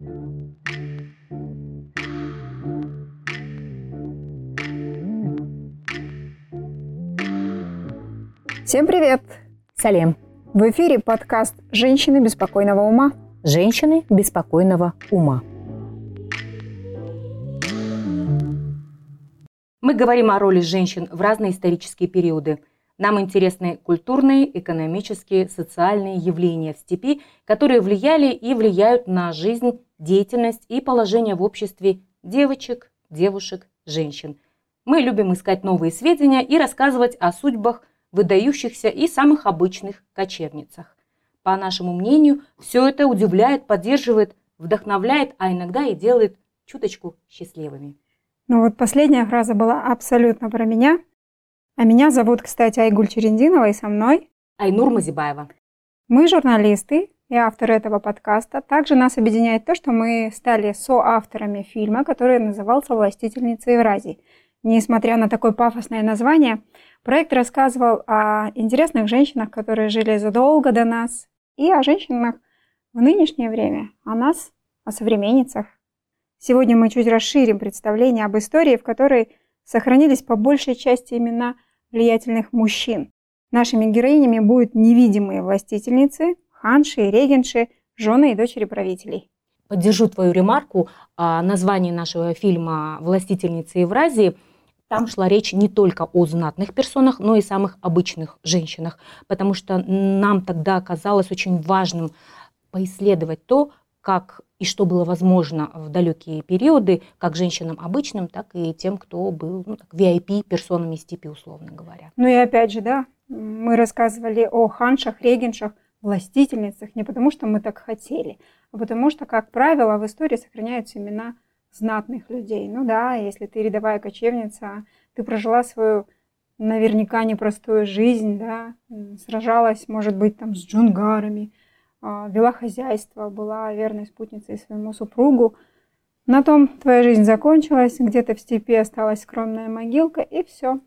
Всем привет! Салем. В эфире подкаст «Женщины беспокойного ума». Женщины беспокойного ума. Мы говорим о роли женщин в разные исторические периоды. Нам интересны культурные, экономические, социальные явления в степи, которые влияли и влияют на жизнь, деятельность и положение в обществе девочек, девушек, женщин. Мы любим искать новые сведения и рассказывать о судьбах – выдающихся и самых обычных кочевницах. По нашему мнению, все это удивляет, поддерживает, вдохновляет, а иногда и делает чуточку счастливыми. Ну вот последняя фраза была абсолютно про меня. А меня зовут, кстати, Айгуль Черендинова и со мной Айнур Мазибаева. Мы журналисты и авторы этого подкаста. Также нас объединяет то, что мы стали соавторами фильма, который назывался «Властительница Евразии». Несмотря на такое пафосное название, проект рассказывал о интересных женщинах, которые жили задолго до нас, и о женщинах в нынешнее время, о нас, о современницах. Сегодня мы чуть расширим представление об истории, в которой сохранились по большей части имена влиятельных мужчин. Нашими героинями будут невидимые властительницы, ханши и регенши, жены и дочери правителей. Поддержу твою ремарку о названии нашего фильма «Властительницы Евразии». Там шла речь не только о знатных персонах, но и самых обычных женщинах, потому что нам тогда казалось очень важным поисследовать то, как и что было возможно в далекие периоды, как женщинам обычным, так и тем, кто был ну, так, VIP персонами степи, условно говоря. Ну и опять же, да, мы рассказывали о ханшах, регеншах, властительницах не потому, что мы так хотели, а потому что, как правило, в истории сохраняются имена знатных людей. Ну да, если ты рядовая кочевница, ты прожила свою наверняка непростую жизнь, да, сражалась, может быть, там с джунгарами, вела хозяйство, была верной спутницей своему супругу. На том твоя жизнь закончилась, где-то в степи осталась скромная могилка, и все.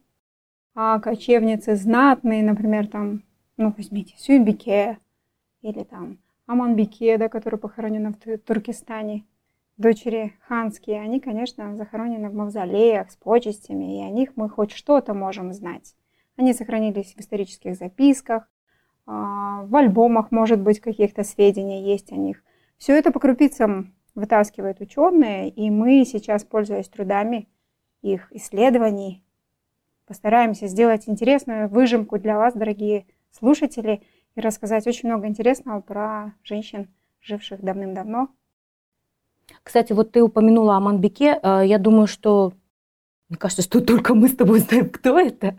А кочевницы знатные, например, там, ну, возьмите Сюйбике или там Аманбике, да, который похоронена в Туркестане, дочери ханские, они, конечно, захоронены в мавзолеях с почестями, и о них мы хоть что-то можем знать. Они сохранились в исторических записках, а, в альбомах, может быть, каких-то сведения есть о них. Все это по крупицам вытаскивают ученые, и мы сейчас, пользуясь трудами их исследований, постараемся сделать интересную выжимку для вас, дорогие слушатели, и рассказать очень много интересного про женщин, живших давным-давно кстати, вот ты упомянула о Манбеке. Э, я думаю, что мне кажется, что только мы с тобой знаем, кто это.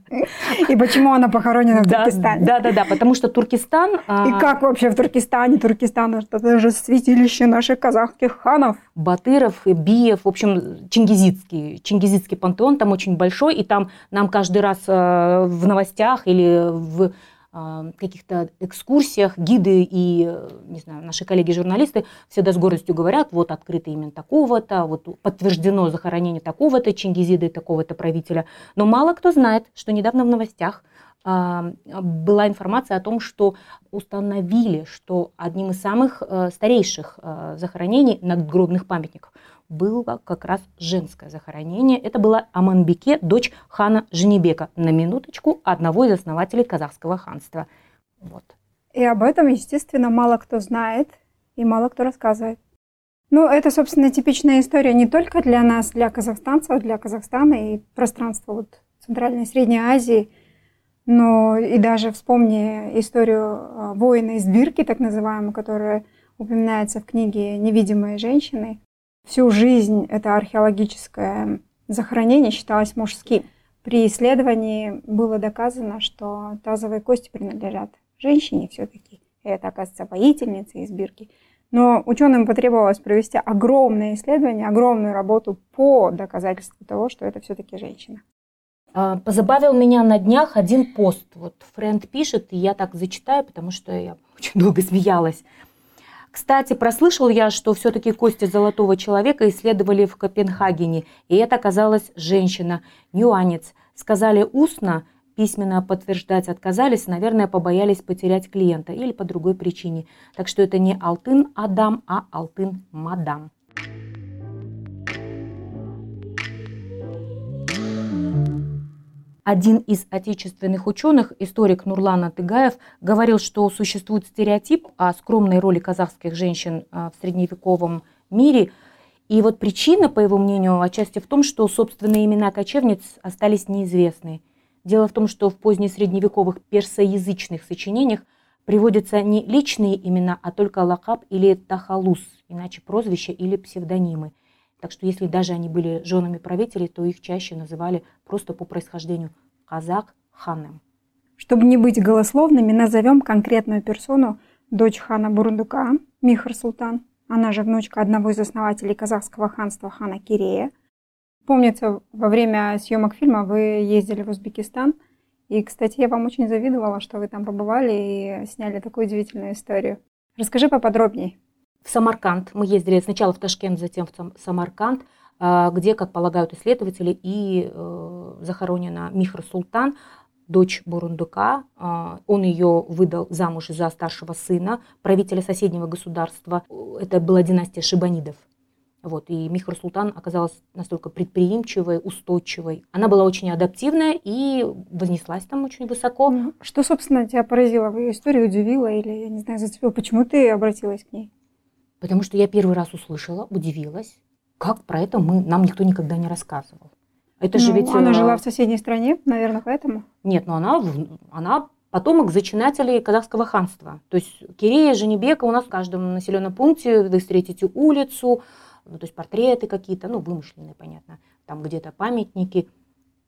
И почему она похоронена в да, Туркестане. Да, да, да, потому что Туркестан... А, И как вообще в Туркестане? Туркестан – это же святилище наших казахских ханов. Батыров, Биев, в общем, Чингизидский. Чингизидский пантеон там очень большой, и там нам каждый раз э, в новостях или в каких-то экскурсиях гиды и, не знаю, наши коллеги-журналисты всегда с гордостью говорят, вот открыто именно такого-то, вот подтверждено захоронение такого-то Чингизида и такого-то правителя. Но мало кто знает, что недавно в новостях была информация о том, что установили, что одним из самых э, старейших э, захоронений надгробных памятников было как раз женское захоронение. Это была Аманбеке, дочь хана Женебека, на минуточку одного из основателей казахского ханства. Вот. И об этом, естественно, мало кто знает и мало кто рассказывает. Ну, это, собственно, типичная история не только для нас, для казахстанцев, для Казахстана и пространства вот Центральной и Средней Азии, но и даже вспомни историю а, воина из Бирки, так называемую, которая упоминается в книге «Невидимые женщины» всю жизнь это археологическое захоронение считалось мужским. При исследовании было доказано, что тазовые кости принадлежат женщине все-таки. Это, оказывается, воительница из Бирки. Но ученым потребовалось провести огромное исследование, огромную работу по доказательству того, что это все-таки женщина. А, позабавил меня на днях один пост. Вот Френд пишет, и я так зачитаю, потому что я очень долго смеялась. Кстати, прослышал я, что все-таки кости золотого человека исследовали в Копенгагене, и это оказалась женщина, нюанец. Сказали устно, письменно подтверждать отказались, наверное, побоялись потерять клиента или по другой причине. Так что это не Алтын Адам, а Алтын Мадам. Один из отечественных ученых, историк Нурлан Атыгаев, говорил, что существует стереотип о скромной роли казахских женщин а, в средневековом мире. И вот причина, по его мнению, отчасти в том, что собственные имена кочевниц остались неизвестны. Дело в том, что в позднесредневековых персоязычных сочинениях приводятся не личные имена, а только лакаб или тахалус, иначе прозвища или псевдонимы. Так что если даже они были женами правителей, то их чаще называли просто по происхождению казак ханом. Чтобы не быть голословными, назовем конкретную персону дочь хана Бурундука, Михар Султан. Она же внучка одного из основателей казахского ханства хана Кирея. Помнится, во время съемок фильма вы ездили в Узбекистан. И, кстати, я вам очень завидовала, что вы там побывали и сняли такую удивительную историю. Расскажи поподробнее в Самарканд. Мы ездили сначала в Ташкент, затем в Самарканд, а, где, как полагают исследователи, и э, захоронена Михр Султан, дочь Бурундука. А, он ее выдал замуж за старшего сына, правителя соседнего государства. Это была династия Шибанидов. Вот, и Михр Султан оказалась настолько предприимчивой, устойчивой. Она была очень адаптивная и вознеслась там очень высоко. Что, собственно, тебя поразило в ее истории, удивило или, я не знаю, зацепило? Почему ты обратилась к ней? Потому что я первый раз услышала, удивилась, как про это мы, нам никто никогда не рассказывал. Это ну, же ведь... Она э, жила в соседней стране, наверное, поэтому? Нет, но она, она потомок зачинателей казахского ханства. То есть Кирея, Женебека у нас в каждом населенном пункте вы встретите улицу, ну, то есть портреты какие-то, ну, вымышленные, понятно, там где-то памятники.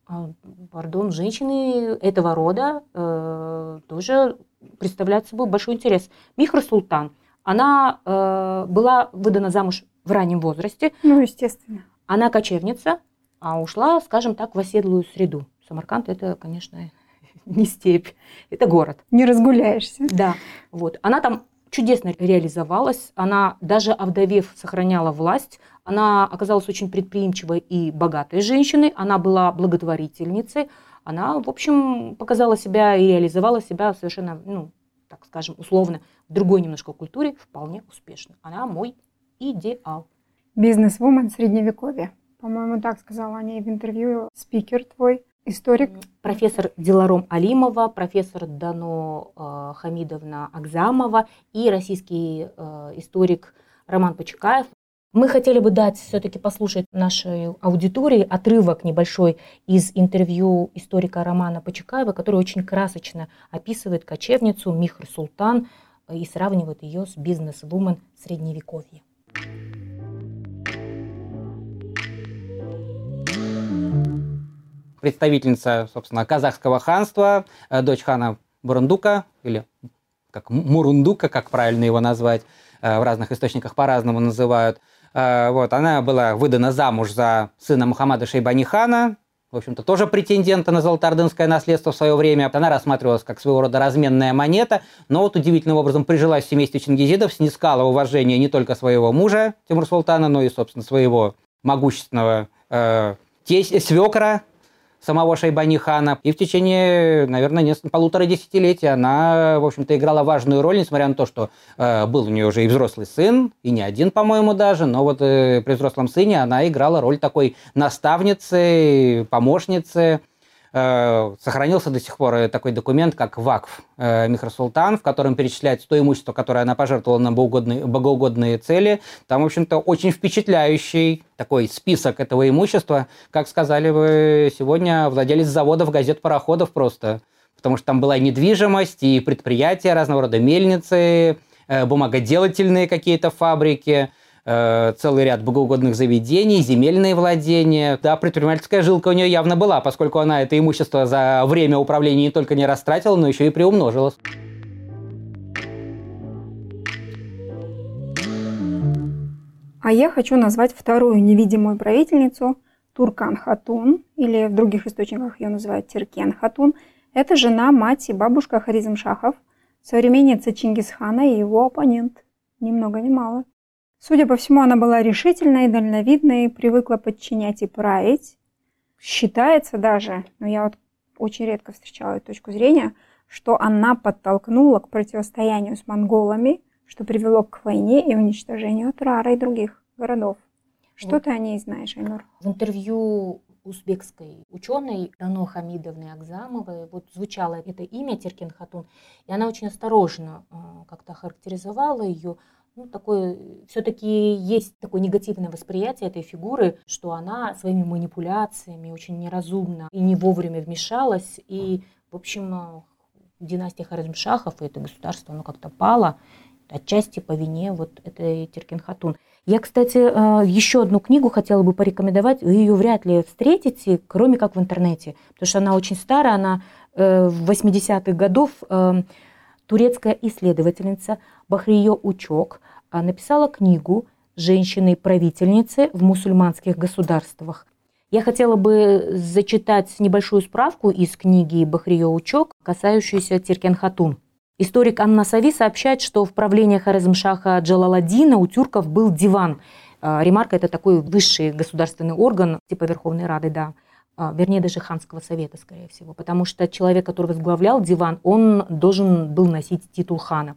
А, пардон, женщины этого рода э, тоже представляют собой большой интерес. Михр Султан – она э, была выдана замуж в раннем возрасте. Ну, естественно. Она кочевница, а ушла, скажем так, в оседлую среду. Самарканд это, конечно, не степь, это город. Не разгуляешься. Да, вот. Она там чудесно реализовалась. Она, даже овдовев, сохраняла власть. Она оказалась очень предприимчивой и богатой женщиной. Она была благотворительницей. Она, в общем, показала себя и реализовала себя совершенно, ну, так скажем, условно, в другой немножко культуре вполне успешно. Она мой идеал. Бизнес-вумен средневековья. По-моему, так сказала о ней в интервью спикер твой, историк. Профессор Диларом Алимова, профессор Дано э, Хамидовна Акзамова и российский э, историк Роман Почекаев. Мы хотели бы дать все-таки послушать нашей аудитории отрывок небольшой из интервью историка Романа Почекаева, который очень красочно описывает кочевницу Михр Султан э, и сравнивает ее с бизнес-вумен средневековья. Представительница, собственно, казахского ханства, э, дочь хана Бурундука, или как Мурундука, как правильно его назвать, э, в разных источниках по-разному называют – вот, она была выдана замуж за сына Мухаммада Шейбанихана, в общем-то, тоже претендента на золотоордынское наследство в свое время. Она рассматривалась как своего рода разменная монета, но вот удивительным образом прижилась в семействе Чингизидов, снискала уважение не только своего мужа Тимур Султана, но и, собственно, своего могущественного э, тесть, свекра самого Шайбани хана. И в течение, наверное, несколько, полутора десятилетий она, в общем-то, играла важную роль, несмотря на то, что э, был у нее уже и взрослый сын, и не один, по-моему, даже, но вот э, при взрослом сыне она играла роль такой наставницы, помощницы, сохранился до сих пор э, такой документ, как ВАКФ э, Михросултан, в котором перечисляется то имущество, которое она пожертвовала на богоугодные, богоугодные цели. Там, в общем-то, очень впечатляющий такой список этого имущества. Как сказали вы сегодня, владелец заводов, газет, пароходов просто. Потому что там была и недвижимость, и предприятия разного рода, мельницы, бумагоделательные какие-то фабрики – Э, целый ряд богоугодных заведений, земельные владения. Да, предпринимательская жилка у нее явно была, поскольку она это имущество за время управления не только не растратила, но еще и приумножилось. А я хочу назвать вторую невидимую правительницу Туркан Хатун, или в других источниках ее называют Тиркен Хатун. Это жена, мать и бабушка Харизм Шахов, современница Чингисхана и его оппонент. Ни много ни мало. Судя по всему, она была решительной, дальновидной, привыкла подчинять и править. Считается даже, но я вот очень редко встречала эту точку зрения, что она подтолкнула к противостоянию с монголами, что привело к войне и уничтожению Турара и других городов. Что вот. ты о ней знаешь, Айнур? В интервью узбекской ученой Дано Хамидовны Акзамовой вот звучало это имя Теркен Хатун, и она очень осторожно э, как-то характеризовала ее. Ну, такое, все-таки есть такое негативное восприятие этой фигуры, что она своими манипуляциями очень неразумно и не вовремя вмешалась, и, в общем, э, династия Харизмшахов и это государство, оно как-то пало, отчасти по вине вот этой Теркен Хатун. Я, кстати, э, еще одну книгу хотела бы порекомендовать. Вы ее вряд ли встретите, кроме как в интернете, потому что она очень старая, она э, в 80-х годов. Турецкая исследовательница Бахрие Учок написала книгу «Женщины-правительницы в мусульманских государствах». Я хотела бы зачитать небольшую справку из книги Бахрие Учок, касающуюся Тиркен Хатун. Историк Анна Сави сообщает, что в правлении Хорезмшаха Джалаладдина у тюрков был диван. А, ремарка – это такой высший государственный орган, типа Верховной Рады, да, а, вернее, даже ханского совета, скорее всего, потому что человек, который возглавлял диван, он должен был носить титул хана.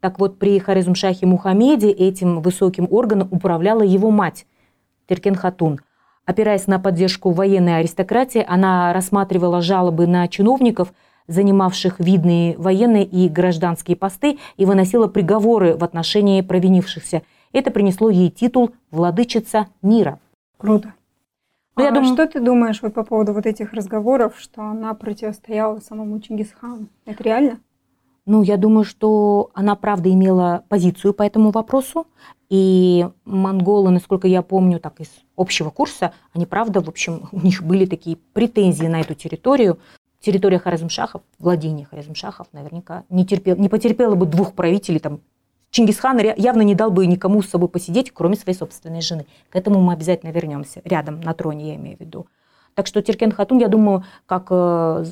Так вот, при Хорезмшахе Мухаммеде этим высоким органом управляла его мать, Теркен Хатун. Опираясь на поддержку военной аристократии, она рассматривала жалобы на чиновников – занимавших видные военные и гражданские посты, и выносила приговоры в отношении провинившихся. Это принесло ей титул «Владычица мира». Круто. Ну, а я думаю... что ты думаешь вот по поводу вот этих разговоров, что она противостояла самому Чингисхану? Это реально? Ну, я думаю, что она, правда, имела позицию по этому вопросу. И монголы, насколько я помню, так из общего курса, они, правда, в общем, у них были такие претензии на эту территорию территория Хорезмшахов, владение Хорезмшахов наверняка не, терпел, не потерпела бы двух правителей. Там, Чингисхан явно не дал бы никому с собой посидеть, кроме своей собственной жены. К этому мы обязательно вернемся, рядом, на троне я имею в виду. Так что Теркен Хатун, я думаю, как э,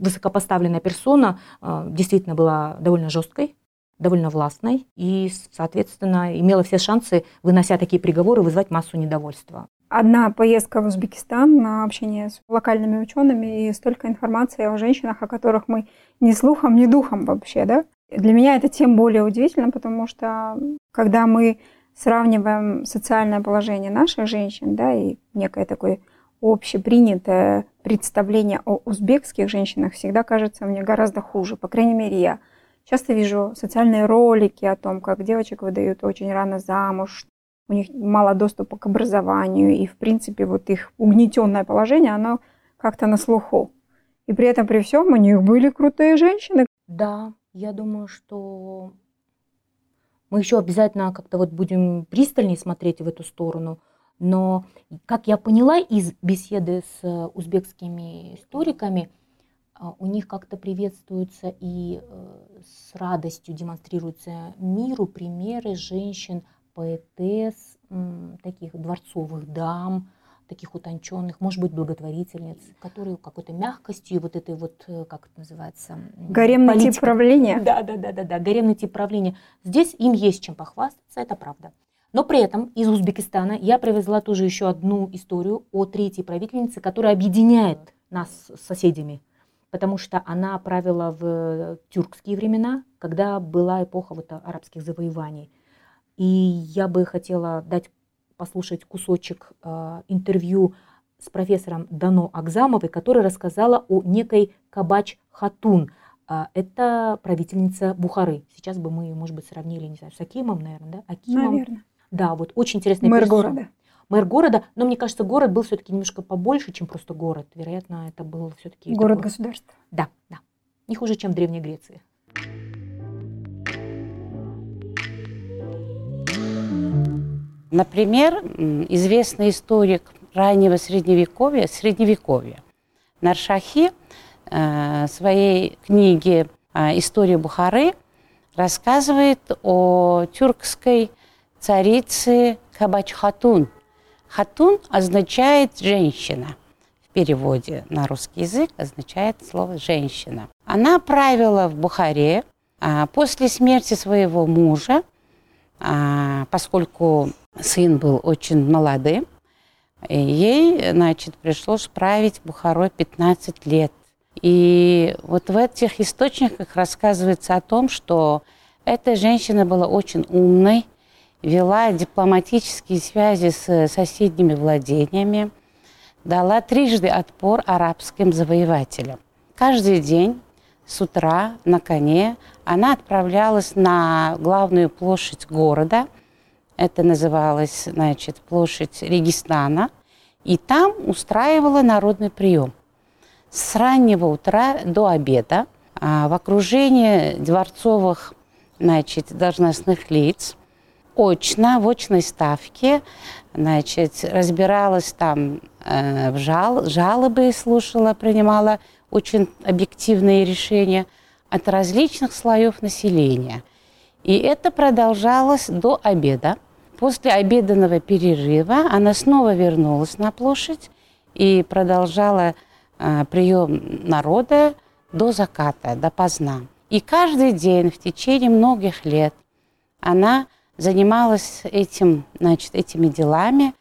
высокопоставленная персона, э, действительно была довольно жесткой, довольно властной и, соответственно, имела все шансы, вынося такие приговоры, вызвать массу недовольства одна поездка в Узбекистан на общение с локальными учеными и столько информации о женщинах, о которых мы ни слухом, ни духом вообще, да. Для меня это тем более удивительно, потому что когда мы сравниваем социальное положение наших женщин, да, и некое такое общепринятое представление о узбекских женщинах всегда кажется мне гораздо хуже. По крайней мере, я часто вижу социальные ролики о том, как девочек выдают очень рано замуж, у них мало доступа к образованию, и, в принципе, вот их угнетенное положение, оно как-то на слуху. И при этом, при всем, у них были крутые женщины. Да, я думаю, что мы еще обязательно как-то вот будем пристальнее смотреть в эту сторону. Но, как я поняла из беседы с узбекскими историками, а, у них как-то приветствуются и э, с радостью демонстрируются миру примеры женщин поэтесс, таких дворцовых дам, таких утонченных, может быть, благотворительниц, которые какой-то мягкостью, вот этой вот, э, как это называется? Гаремный политика. тип правления. Да, да, да, да, да, гаремный тип правления. Здесь им есть чем похвастаться, это правда. Но при этом из Узбекистана я привезла тоже еще одну историю о третьей правительнице, которая объединяет нас с соседями, потому что она правила в тюркские времена, когда была эпоха вот арабских завоеваний – и я бы хотела дать послушать кусочек э, интервью с профессором Дано Акзамовой, которая рассказала о некой Кабач Хатун. Э, это правительница Бухары. Сейчас бы мы, может быть, сравнили, не знаю, с Акимом, наверное, да? Акимом. Наверное. Да, вот очень интересный Мэр персон. города. Мэр города, но мне кажется, город был все-таки немножко побольше, чем просто город. Вероятно, это был все-таки... Город-государство. Да, да. Не хуже, чем в Древней Греции. Например, известный историк раннего средневековья, средневековья, Наршахи э, в своей книге э, «История Бухары» рассказывает о тюркской царице Кабач Хатун. Хатун означает «женщина». В переводе на русский язык означает слово «женщина». Она правила в Бухаре а после смерти своего мужа, а, поскольку сын был очень молодым, и ей, значит, пришлось править Бухарой 15 лет. И вот в этих источниках рассказывается о том, что эта женщина была очень умной, вела дипломатические связи с соседними владениями, дала трижды отпор арабским завоевателям. Каждый день с утра на коне она отправлялась на главную площадь города. Это называлось, значит, площадь Регистана. И там устраивала народный прием. С раннего утра до обеда а, в окружении дворцовых значит, должностных лиц очно, в очной ставке значит, разбиралась там э, в жал, жалобы, слушала, принимала очень объективные решения от различных слоев населения. И это продолжалось до обеда. После обеденного перерыва она снова вернулась на площадь и продолжала э, прием народа до заката, до поздна. И каждый день в течение многих лет она занималась этим, значит, этими делами,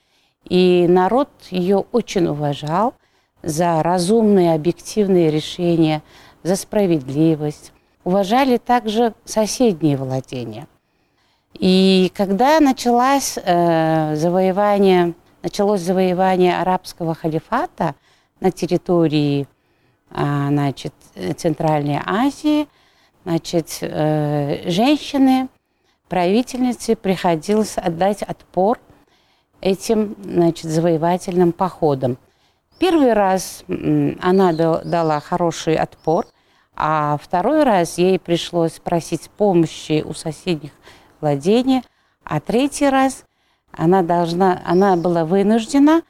и народ ее очень уважал за разумные, объективные решения, за справедливость. Уважали также соседние владения. И когда началось э, завоевание, началось завоевание арабского халифата на территории э, значит, Центральной Азии, значит, э, женщины правительнице приходилось отдать отпор этим значит, завоевательным походам. Первый раз она дала хороший отпор, а второй раз ей пришлось просить помощи у соседних владений, а третий раз она, должна, она была вынуждена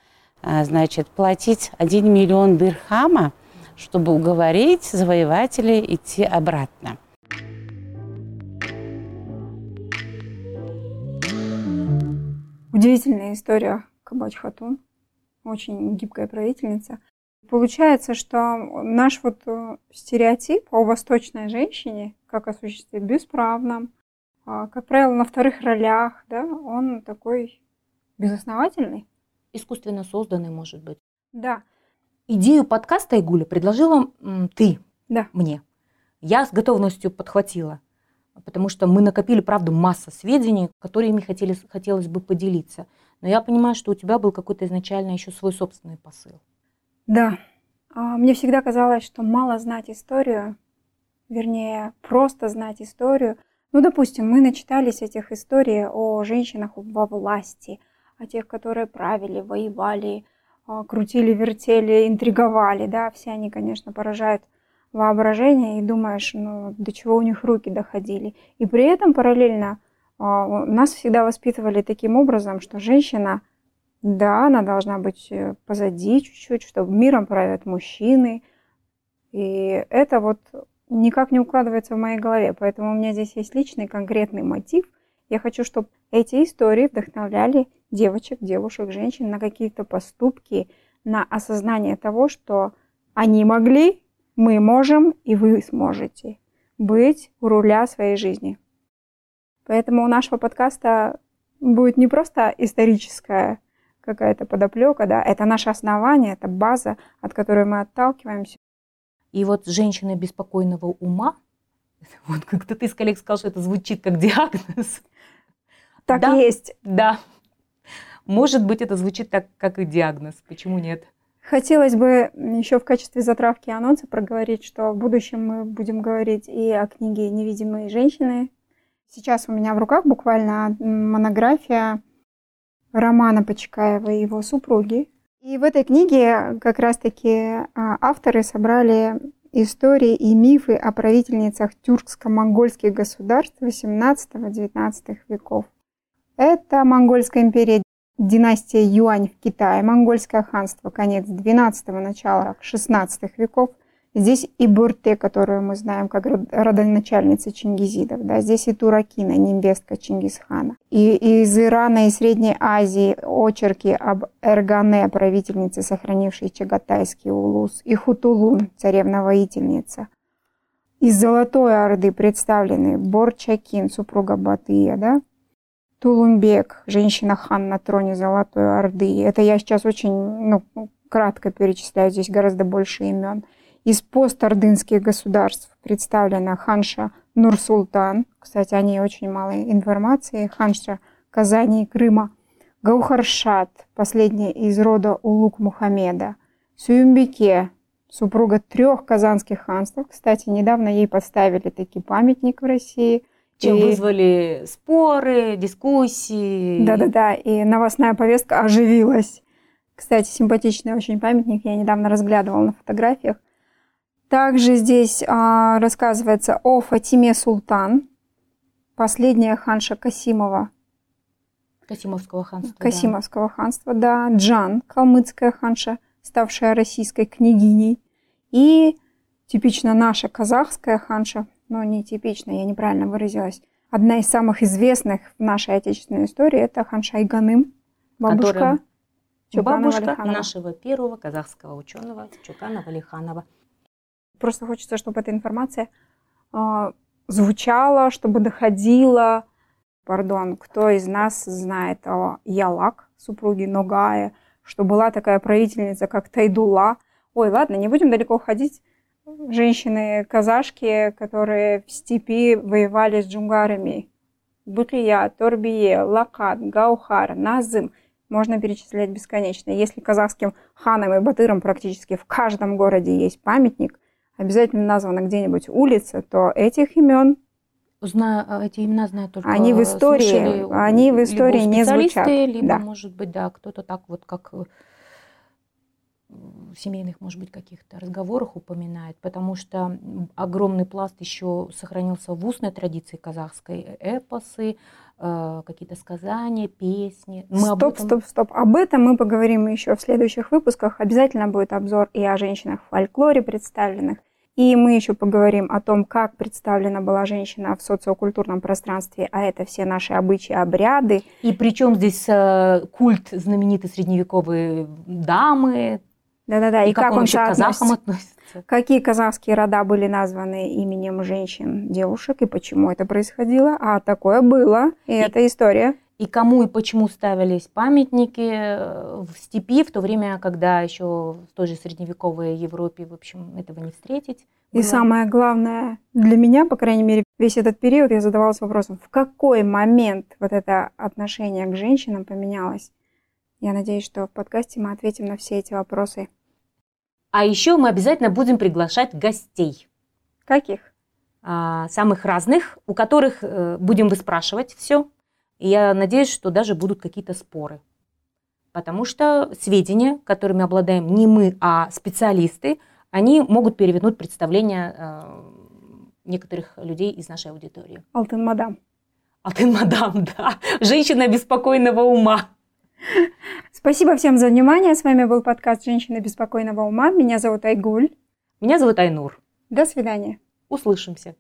а, значит, платить 1 миллион дирхама, чтобы уговорить завоевателей идти обратно. Удивительная история Кабач Хатун, очень гибкая правительница. Получается, что наш вот э, стереотип о восточной женщине, как о существе бесправном, как правило, на вторых ролях, да, он такой безосновательный. Искусственно созданный, может быть. Да. Идею подкаста Игуля предложила ты да. мне. Я с готовностью подхватила потому что мы накопили, правда, масса сведений, которыми хотели, хотелось бы поделиться. Но я понимаю, что у тебя был какой-то изначально еще свой собственный посыл. Да. А, мне всегда казалось, что мало знать историю, вернее, просто знать историю. Ну, допустим, мы начитались этих историй о женщинах во власти, о тех, которые правили, воевали, а, крутили, вертели, интриговали, да, все они, конечно, поражают воображение и думаешь, ну, до чего у них руки доходили. И при этом параллельно а, нас всегда воспитывали таким образом, что женщина, да, она должна быть э, позади чуть-чуть, чтобы миром правят мужчины. И это вот никак не укладывается в моей голове. Поэтому у меня здесь есть личный конкретный мотив. Я хочу, чтобы эти истории вдохновляли девочек, девушек, женщин на какие-то поступки, на осознание того, что они могли, мы можем и вы сможете быть у руля своей жизни. Поэтому у нашего подкаста будет не просто историческая какая-то подоплека, да, это наше основание, это база, от которой мы отталкиваемся. И вот женщина беспокойного ума, вот как-то ты, коллег, сказал, что это звучит как диагноз. Так да, есть. Да. Может быть, это звучит так, как и диагноз. Почему нет? Хотелось бы еще в качестве затравки анонса проговорить, что в будущем мы будем говорить и о книге «Невидимые женщины». Сейчас у меня в руках буквально монография Романа Почекаева и его супруги. И в этой книге как раз-таки а, авторы собрали истории и мифы о правительницах тюркско-монгольских государств XVIII-XIX веков. Это Монгольская империя династия Юань в Китае, монгольское ханство, конец XII, начало XVI веков. Здесь и Бурте, которую мы знаем как родоначальница чингизидов. Да? Здесь и Туракина, невестка Чингисхана. И из Ирана и Средней Азии очерки об Эргане, правительнице, сохранившей Чагатайский улус. И Хутулун, царевна-воительница. Из Золотой Орды представлены Борчакин, супруга Батыя, да? Тулумбек, женщина-хан на троне Золотой Орды. Это я сейчас очень ну, кратко перечисляю, здесь гораздо больше имен. Из постордынских государств представлена ханша Нурсултан. Кстати, о ней очень мало информации. Ханша Казани и Крыма. Гаухаршат, последняя из рода Улук Мухаммеда. Сююмбике, супруга трех казанских ханств. Кстати, недавно ей поставили такой памятник в России. Чем и... вызвали споры, дискуссии. Да-да-да, и новостная повестка оживилась. Кстати, симпатичный очень памятник, я недавно разглядывала на фотографиях. Также здесь а, рассказывается о Фатиме Султан, последняя ханша Касимова. Касимовского ханства. Касимовского да. ханства, да. Джан, калмыцкая ханша, ставшая российской княгиней. И типично наша казахская ханша, но не типично, я неправильно выразилась. Одна из самых известных в нашей отечественной истории это ханша Айганым, бабушка Которым Чуканова бабушка Лиханова. нашего первого казахского ученого Чукана Валиханова. Просто хочется, чтобы эта информация э, звучала, чтобы доходила. Пардон, кто из нас знает о Ялак, супруге Ногая, что была такая правительница, как Тайдула. Ой, ладно, не будем далеко ходить. Женщины-казашки, которые в степи воевали с джунгарами. Быкия, Торбие, Лакат, Гаухар, Назым – можно перечислять бесконечно. Если казахским ханам и батырам практически в каждом городе есть памятник, обязательно названа где-нибудь улица, то этих имен Знаю, а, эти имена знаю только. Они в истории, слышали, они в истории не звучат. Либо, да. может быть, да, кто-то так вот как э, в семейных, может быть, каких-то разговорах упоминает, потому что огромный пласт еще сохранился в устной традиции казахской, э, эпосы, э, какие-то сказания, песни. Мы стоп, этом... стоп, стоп. Об этом мы поговорим еще в следующих выпусках. Обязательно будет обзор и о женщинах в фольклоре представленных. И мы еще поговорим о том, как представлена была женщина в социокультурном пространстве, а это все наши обычаи, обряды. И причем здесь э, культ знаменитой средневековой дамы, да-да-да, и, и как, как он, он к казахам относится? Какие казахские рода были названы именем женщин, девушек, и почему это происходило? А такое было, и, и это история. И кому и почему ставились памятники э, в степи, в то время, когда еще в той же средневековой Европе, в общем, этого не встретить. Было. И самое главное для меня, по крайней мере, весь этот период я задавалась вопросом, в какой момент вот это отношение к женщинам поменялось? Я надеюсь, что в подкасте мы ответим на все эти вопросы а еще мы обязательно будем приглашать гостей. Каких? А, самых разных, у которых э, будем выспрашивать все. И я надеюсь, что даже будут какие-то споры. Потому что сведения, которыми обладаем не мы, а специалисты, они могут перевернуть представление э, некоторых людей из нашей аудитории. Алтын мадам. Алтын мадам, да. Женщина беспокойного ума. Спасибо всем за внимание. С вами был подкаст «Женщина беспокойного ума». Меня зовут Айгуль. Меня зовут Айнур. До свидания. Услышимся.